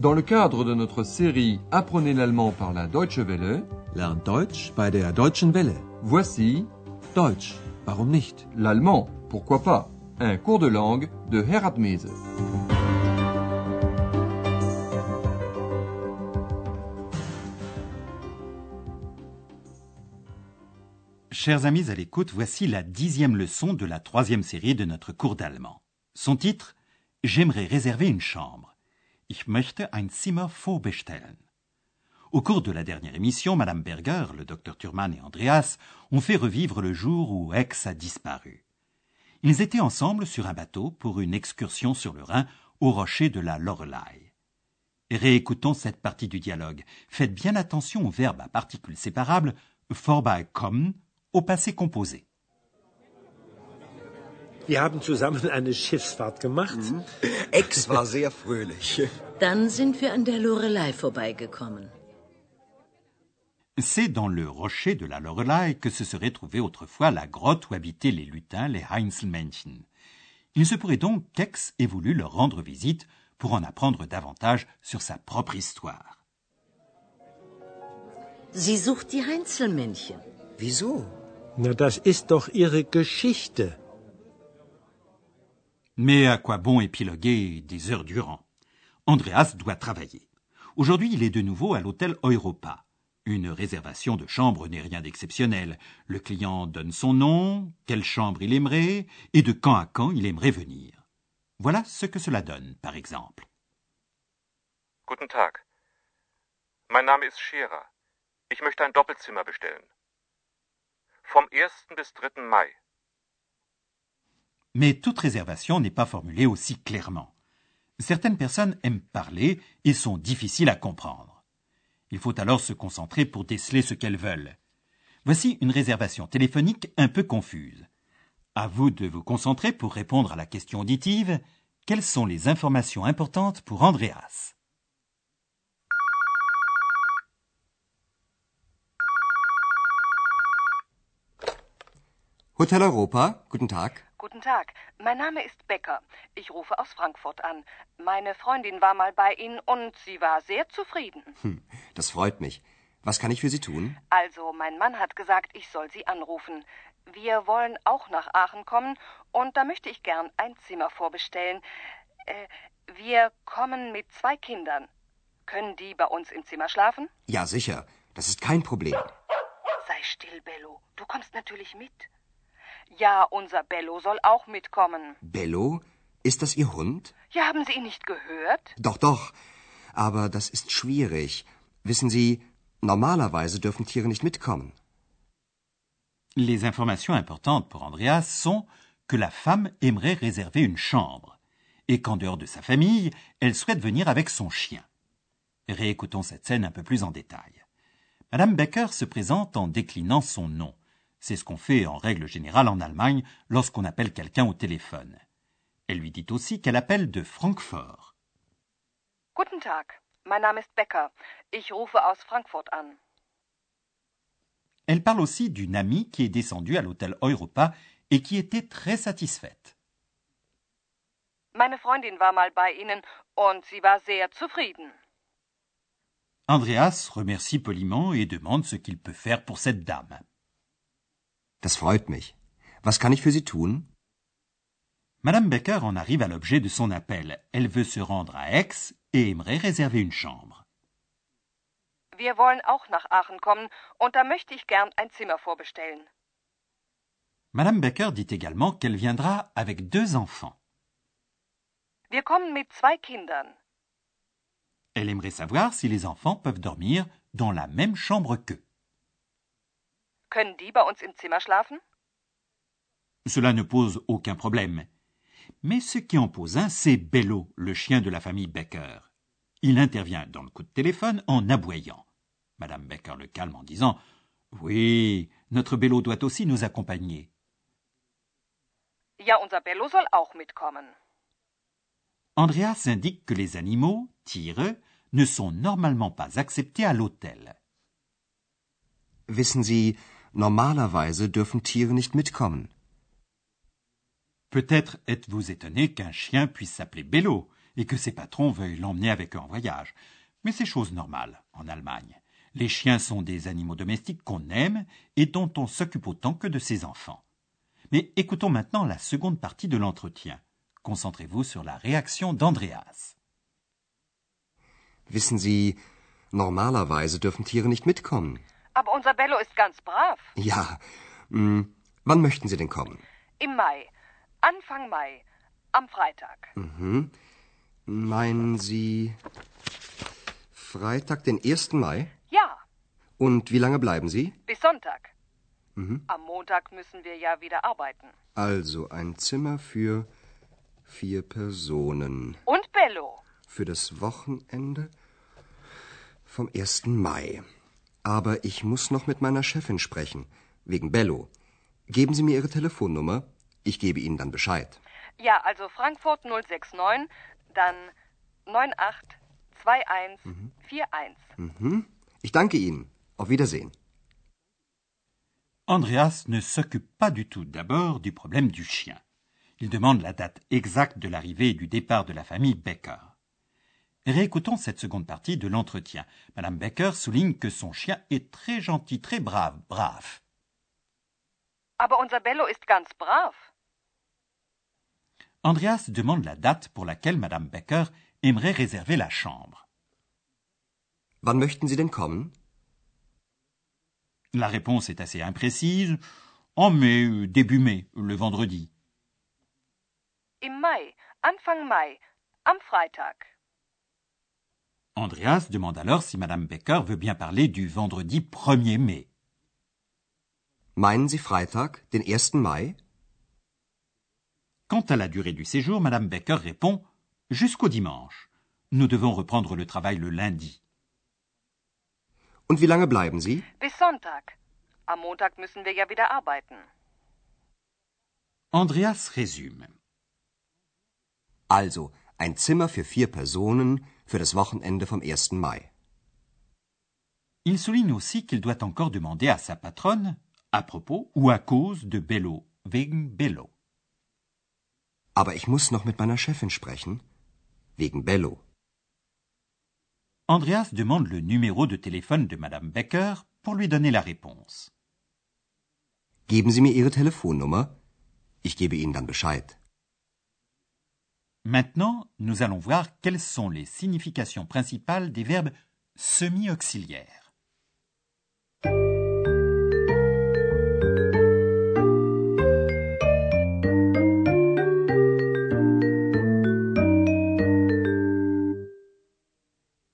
Dans le cadre de notre série Apprenez l'allemand par la Deutsche Welle, Lernt Deutsch bei der Deutschen Welle. voici Deutsch, warum nicht? l'allemand, pourquoi pas, un cours de langue de Herat Mese. Chers amis à l'écoute, voici la dixième leçon de la troisième série de notre cours d'allemand. Son titre J'aimerais réserver une chambre. Ich möchte ein Zimmer vorbestellen. Au cours de la dernière émission, Madame Berger, le docteur Thurman et Andreas ont fait revivre le jour où Aix a disparu. Ils étaient ensemble sur un bateau pour une excursion sur le Rhin au rocher de la Loreley. Réécoutons cette partie du dialogue. Faites bien attention au verbe à particules séparables vorbeikommen au passé composé. Wir haben zusammen eine Schiffsfahrt gemacht. Ex war sehr fröhlich. Dann sind wir an der Lorelei vorbeigekommen. C'est dans le rocher de la Loreley que se serait trouvée autrefois la grotte où habitaient les lutins, les Heinzelmännchen. Il se pourrait donc qu'Aix ait voulu leur rendre visite pour en apprendre davantage sur sa propre histoire. Sie sucht die Heinzelmännchen. Wieso? Na, das ist doch ihre Geschichte. Mais à quoi bon épiloguer des heures durant? Andreas doit travailler. Aujourd'hui, il est de nouveau à l'hôtel Europa. Une réservation de chambre n'est rien d'exceptionnel. Le client donne son nom, quelle chambre il aimerait, et de quand à quand il aimerait venir. Voilà ce que cela donne, par exemple. Guten Tag. Mein Name ist Scherer. Ich möchte ein Doppelzimmer bestellen. Vom 1. bis 3. Mai. Mais toute réservation n'est pas formulée aussi clairement. Certaines personnes aiment parler et sont difficiles à comprendre. Il faut alors se concentrer pour déceler ce qu'elles veulent. Voici une réservation téléphonique un peu confuse. À vous de vous concentrer pour répondre à la question auditive. Quelles sont les informations importantes pour Andreas? Hotel Europa, guten Tag. Guten Tag, mein Name ist Becker. Ich rufe aus Frankfurt an. Meine Freundin war mal bei Ihnen und sie war sehr zufrieden. Hm, das freut mich. Was kann ich für Sie tun? Also, mein Mann hat gesagt, ich soll Sie anrufen. Wir wollen auch nach Aachen kommen und da möchte ich gern ein Zimmer vorbestellen. Äh, wir kommen mit zwei Kindern. Können die bei uns im Zimmer schlafen? Ja, sicher. Das ist kein Problem. Sei still, Bello. Du kommst natürlich mit. Ja, unser Bello soll auch mitkommen. Bello? Ist das Ihr Hund? Ja, haben Sie ihn nicht gehört? Doch, doch. Aber das ist schwierig. Wissen Sie, normalerweise dürfen Tiere nicht mitkommen. Les informations importantes pour Andreas sont que la femme aimerait réserver une chambre et qu'en dehors de sa famille, elle souhaite venir avec son chien. Réécoutons cette scène un peu plus en détail. Madame Becker se présente en déclinant son nom. C'est ce qu'on fait en règle générale en Allemagne lorsqu'on appelle quelqu'un au téléphone. Elle lui dit aussi qu'elle appelle de Francfort. Guten Tag, mein Name ist Becker. Ich rufe aus Frankfurt an. Elle parle aussi d'une amie qui est descendue à l'hôtel Europa et qui était très satisfaite. Meine Freundin war mal bei Ihnen und sie war sehr zufrieden. Andreas remercie poliment et demande ce qu'il peut faire pour cette dame. Das freut mich. Was kann ich für Sie tun? Madame Becker en arrive à l'objet de son appel. Elle veut se rendre à Aix et aimerait réserver une chambre. Wir wollen auch nach Aachen kommen und da möchte ich gern ein Zimmer vorbestellen. Madame Becker dit également qu'elle viendra avec deux enfants. Wir kommen mit zwei Kindern. Elle aimerait savoir si les enfants peuvent dormir dans la même chambre qu'eux. Können die bei uns im Zimmer schlafen? Cela ne pose aucun problème. Mais ce qui en pose un, c'est Bello, le chien de la famille Becker. Il intervient dans le coup de téléphone en aboyant. Madame Becker le calme en disant Oui, notre Bello doit aussi nous accompagner. Ja, unser Bello soll auch mitkommen. Andreas indique que les animaux, Tiere, ne sont normalement pas acceptés à l'hôtel. Wissen Sie, normalerweise dürfen Tiere nicht mitkommen. Peut-être êtes-vous étonné qu'un chien puisse s'appeler Bello, et que ses patrons veuillent l'emmener avec eux en voyage. Mais c'est chose normale en Allemagne. Les chiens sont des animaux domestiques qu'on aime et dont on s'occupe autant que de ses enfants. Mais écoutons maintenant la seconde partie de l'entretien. Concentrez-vous sur la réaction d'Andreas. Wissen Sie, normalerweise dürfen Tiere nicht mitkommen. Unser Bello ist ganz brav. Ja. Hm, wann möchten Sie denn kommen? Im Mai. Anfang Mai. Am Freitag. Mhm. Meinen Sie Freitag, den 1. Mai? Ja, Und wie lange bleiben Sie? bis Sonntag. Mhm. Am Montag müssen wir ja wieder arbeiten. Also ein Zimmer für vier Personen. Und Bello. Für das Wochenende vom 1. Mai. Aber ich muss noch mit meiner Chefin sprechen. Wegen Bello. Geben Sie mir Ihre Telefonnummer. Ich gebe Ihnen dann Bescheid. Ja, also Frankfurt 069, dann 982141. Mhm. Ich danke Ihnen. Auf Wiedersehen. Andreas ne s'occupe pas du tout d'abord du problème du chien. Il demande la date exacte de l'arrivée et du départ de la famille Becker. Réécoutons cette seconde partie de l'entretien. Madame Becker souligne que son chien est très gentil, très brave, brave. Aber unser Bello ist ganz brav. Andreas demande la date pour laquelle Madame Becker aimerait réserver la chambre. Wann möchten Sie denn kommen? La réponse est assez imprécise. En mai, début mai, le vendredi. Im Mai. Anfang Mai. Am Freitag. Andreas demande alors si Madame Becker veut bien parler du vendredi 1er mai. Meinen Sie Freitag, den 1. Mai? Quant à la durée du séjour, Madame Becker répond jusqu'au dimanche. Nous devons reprendre le travail le lundi. Und wie lange bleiben Sie? Bis Sonntag. Am Montag müssen wir ja wieder arbeiten. Andreas résume. Also, ein Zimmer für vier Personen für das Wochenende vom 1. Mai. Il souligne aussi qu'il doit encore demander à sa patronne à propos ou à cause de Bello, wegen Bello. Aber ich muss noch mit meiner Chefin sprechen. Wegen Bello. Andreas demande le numéro de téléphone de Madame Becker pour lui donner la réponse. Geben Sie mir Ihre Telefonnummer. Ich gebe Ihnen dann Bescheid. Maintenant, nous allons voir quelles sont les significations principales des verbes semi-auxiliaires.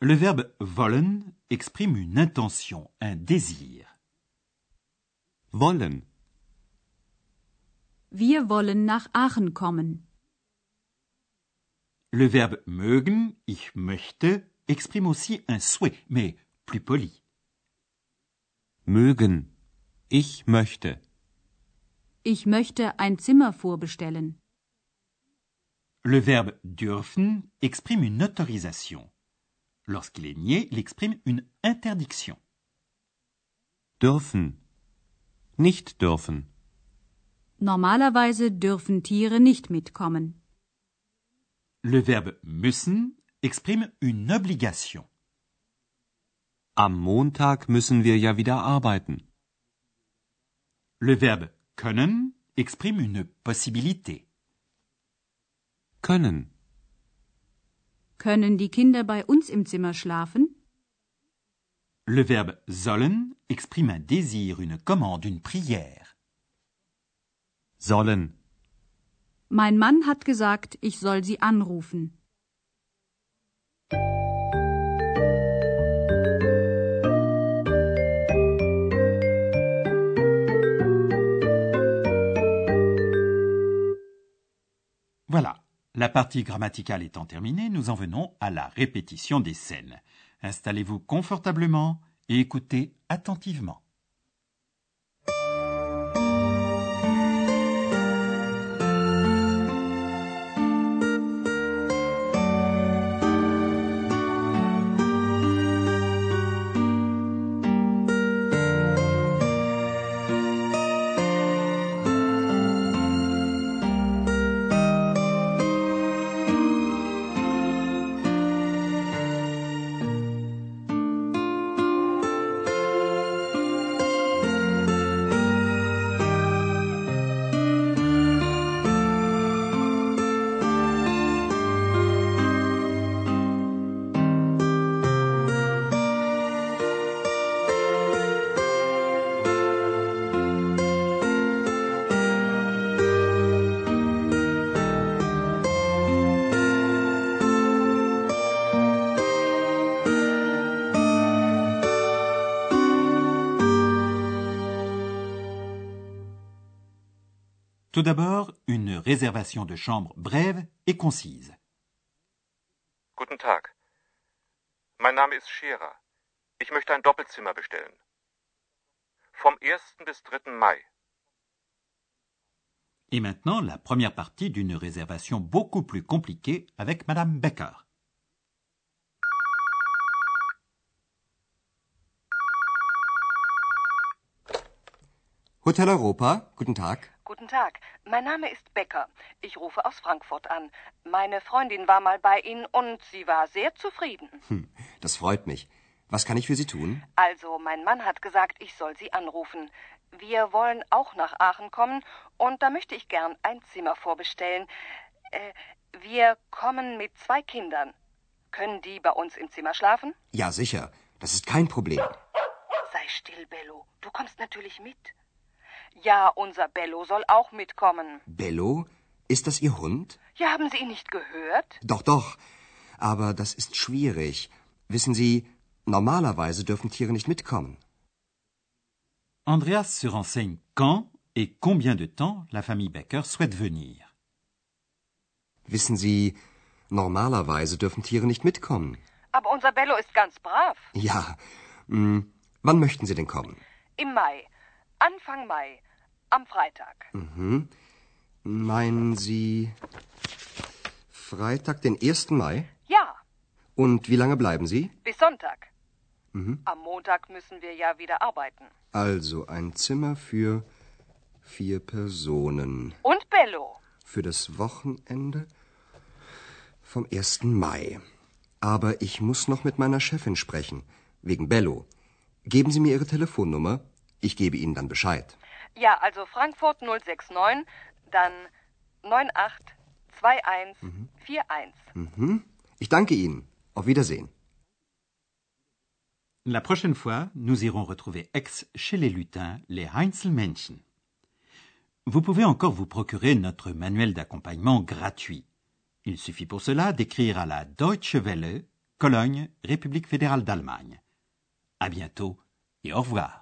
Le verbe wollen exprime une intention, un désir. Wollen. Wir wollen nach Aachen kommen. Le verbe mögen, ich möchte, exprime aussi un souhait, mais plus poli. Mögen. Ich möchte. Ich möchte ein Zimmer vorbestellen. Le verbe dürfen exprime une autorisation. Lorsqu'il est nié, il exprime une interdiction. Dürfen. Nicht dürfen. Normalerweise dürfen Tiere nicht mitkommen. Le verbe müssen exprime une obligation. Am Montag müssen wir ja wieder arbeiten. Le verbe können exprime une possibilité. Können. Können die Kinder bei uns im Zimmer schlafen? Le verbe sollen exprime un désir, une commande, une prière. Sollen. Mein Mann hat gesagt, ich soll sie anrufen. Voilà. La partie grammaticale étant terminée, nous en venons à la répétition des scènes. Installez-vous confortablement et écoutez attentivement. Tout d'abord, une réservation de chambre brève et concise. Guten Tag. Mein Name ist Scherer. Ich möchte ein Doppelzimmer bestellen. Vom 1. bis 3. Mai. Et maintenant, la première partie d'une réservation beaucoup plus compliquée avec Madame Becker. Hotel Europa, guten Tag. Guten Tag. Mein Name ist Becker. Ich rufe aus Frankfurt an. Meine Freundin war mal bei Ihnen und sie war sehr zufrieden. Hm, das freut mich. Was kann ich für Sie tun? Also, mein Mann hat gesagt, ich soll Sie anrufen. Wir wollen auch nach Aachen kommen und da möchte ich gern ein Zimmer vorbestellen. Äh, wir kommen mit zwei Kindern. Können die bei uns im Zimmer schlafen? Ja, sicher. Das ist kein Problem. Sei still, Bello. Du kommst natürlich mit. Ja, unser Bello soll auch mitkommen. Bello? Ist das Ihr Hund? Ja, haben Sie ihn nicht gehört? Doch, doch. Aber das ist schwierig. Wissen Sie, normalerweise dürfen Tiere nicht mitkommen. Andreas se renseigne quand et combien de temps la famille Becker souhaite venir. Wissen Sie, normalerweise dürfen Tiere nicht mitkommen. Aber unser Bello ist ganz brav. Ja. Hm, wann möchten Sie denn kommen? Im Mai. Anfang Mai. Am Freitag. Mhm. Meinen Sie Freitag, den 1. Mai? Ja, Und wie lange bleiben Sie? bis Sonntag. Mhm. Am Montag müssen wir ja wieder arbeiten. Also ein Zimmer für vier Personen. Und Bello. Für das Wochenende vom 1. Mai. Aber ich muss noch mit meiner Chefin sprechen. Wegen Bello. Geben Sie mir Ihre Telefonnummer. Ich gebe Ihnen dann Bescheid. Ja, also Frankfurt 069, dann 982141. Mhm. Ich danke Ihnen. Auf Wiedersehen. La prochaine fois, nous irons retrouver Aix chez les lutins, les Heinzelmännchen. Vous pouvez encore vous procurer notre manuel d'accompagnement gratuit. Il suffit pour cela d'écrire à la Deutsche Welle, Cologne, République fédérale d'Allemagne. À bientôt et au revoir.